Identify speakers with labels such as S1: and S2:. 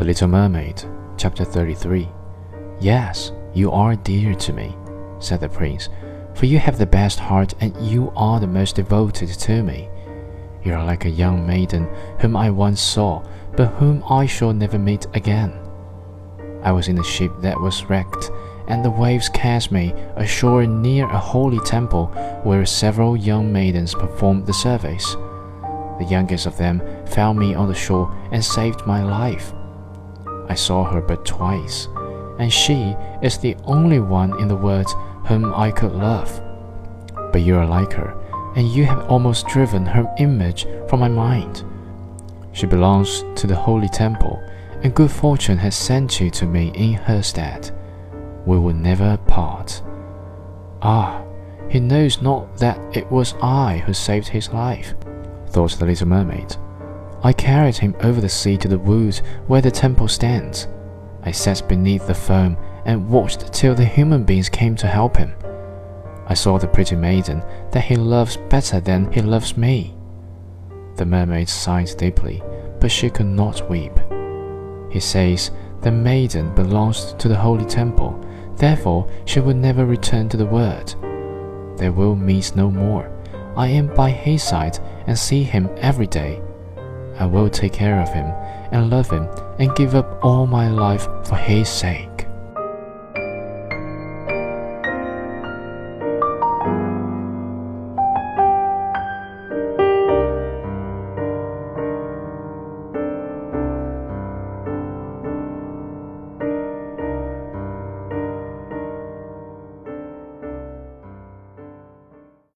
S1: The Little Mermaid, Chapter 33. Yes, you are dear to me, said the prince, for you have the best heart and you are the most devoted to me. You are like a young maiden whom I once saw, but whom I shall never meet again. I was in a ship that was wrecked, and the waves cast me ashore near a holy temple where several young maidens performed the service. The youngest of them found me on the shore and saved my life. I saw her but twice, and she is the only one in the world whom I could love. But you are like her, and you have almost driven her image from my mind. She belongs to the holy temple, and good fortune has sent you to me in her stead. We will never part. Ah, he knows not that it was I who saved his life, thought the little mermaid. I carried him over the sea to the woods where the temple stands. I sat beneath the foam and watched till the human beings came to help him. I saw the pretty maiden that he loves better than he loves me. The mermaid sighed deeply, but she could not weep. He says the maiden belongs to the holy temple, therefore she will never return to the world. They will meet no more. I am by his side and see him every day. I will take care of him and love him and give up all my life for his sake.